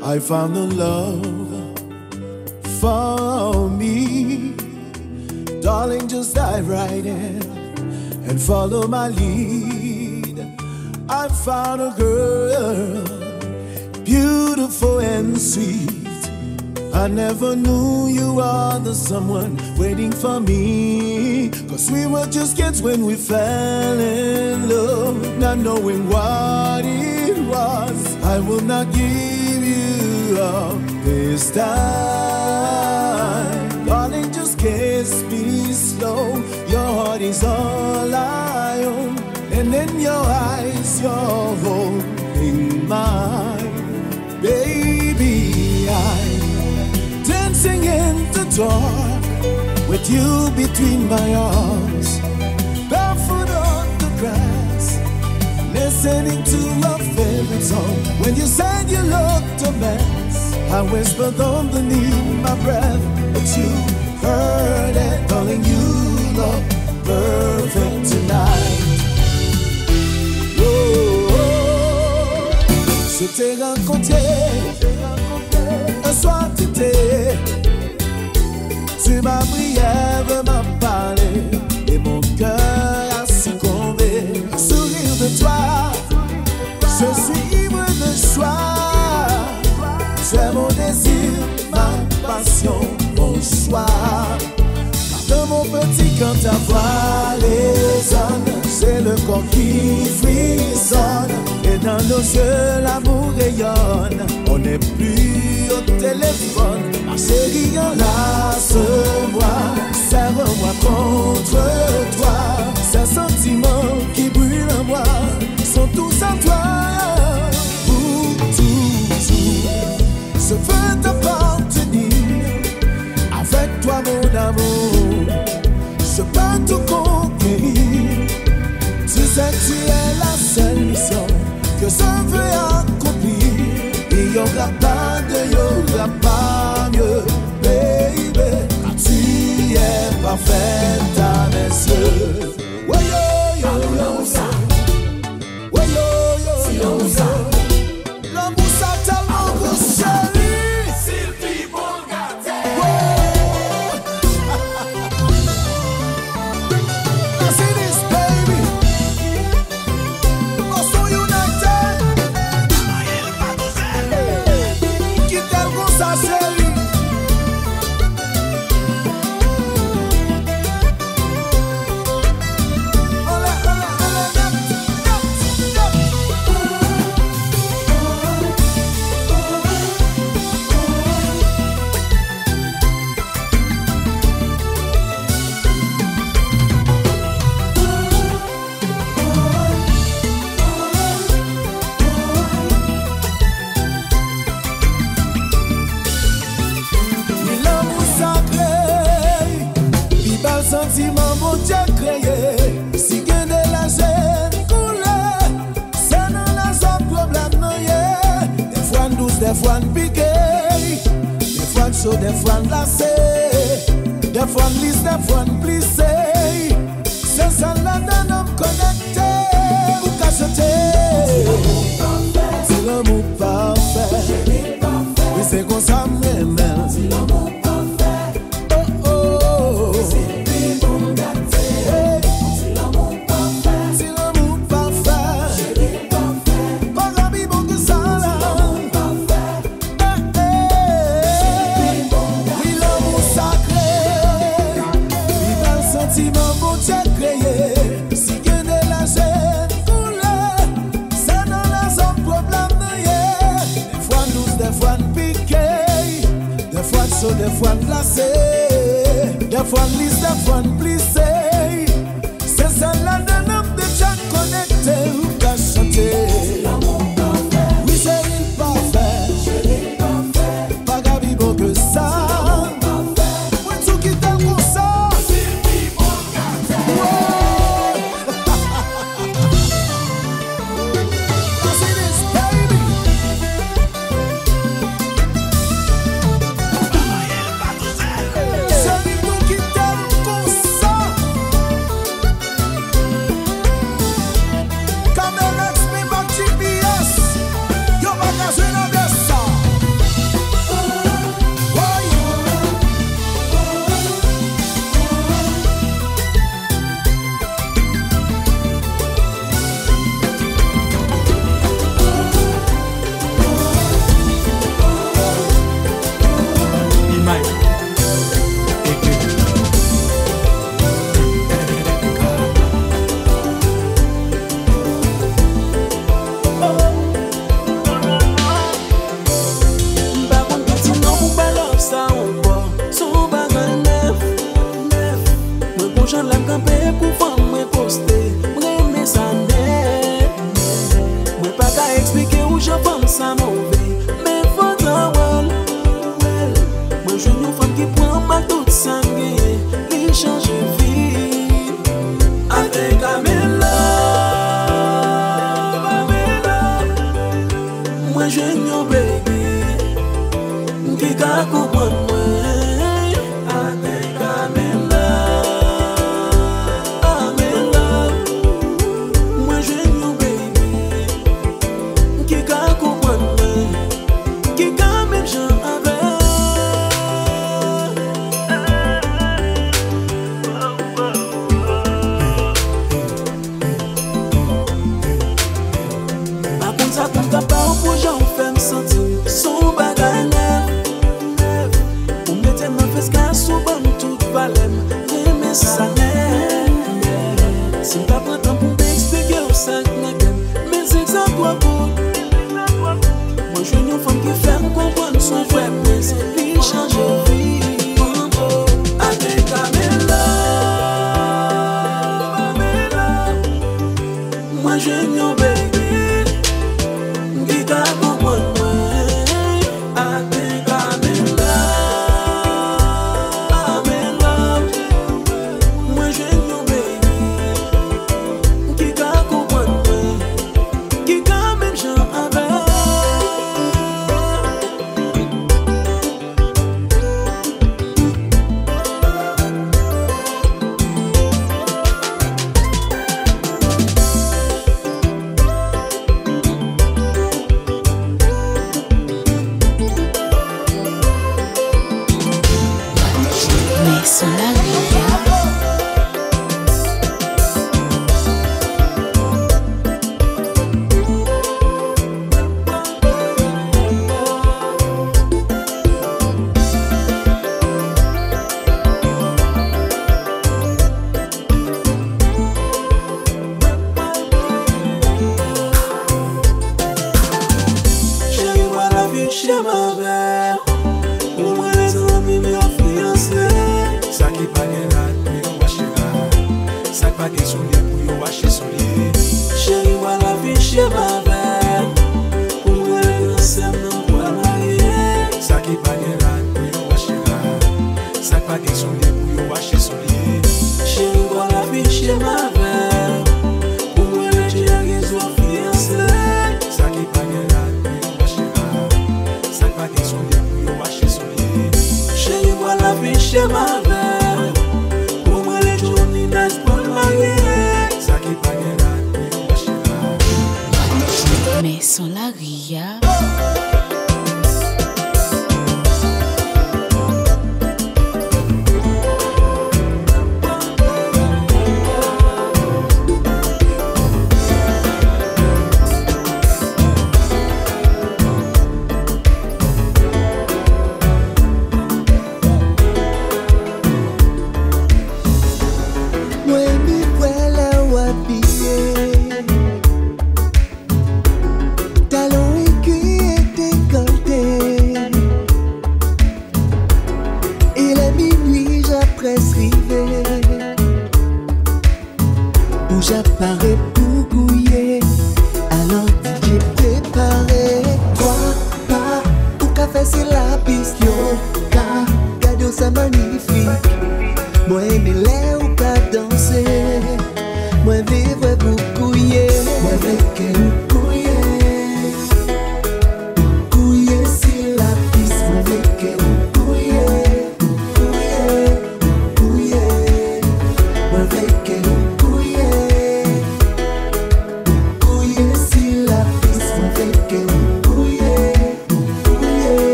I found the love for me. Darling, just dive right in and follow my lead. I found a girl, beautiful and sweet. I never knew you were the someone waiting for me. Cause we were just kids when we fell in love, not knowing what it was. I will not give up this time. Darling, just kiss me slow. Your heart is all I own. And in your eyes, you're holding mine. Baby, I'm dancing in the dark with you between my arms. Barefoot on the grass, listening to a favorite song. When you said you looked a mess, I whispered underneath my breath, but you heard it, darling. You look perfect tonight. Oh, t'ai rencontré un soir d'été. Tu m'as brièvement parlé et mon cœur a succombé. Sourire de toi, je suis ivre de joie. C'est mon désir, ma passion, mon choix. De mon petit quand à voix résonne, c'est le corps qui frissonne. Et dans nos yeux, l'amour rayonne. On n'est plus au téléphone, ma chérie, enlace-moi. Serre-moi contre toi. Ces sentiments qui brûlent en moi sont tous à toi. Je veux t'appartenir. Avec toi, mon amour, je peux tout conquérir. Tu sais, tu es la seule mission que je veux accomplir. Il n'y aura pas de, n'y aura pas je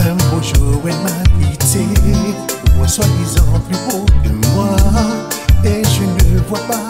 un beau jour elle m'a quitté, moi soi-disant plus beau que moi, et je ne le vois pas.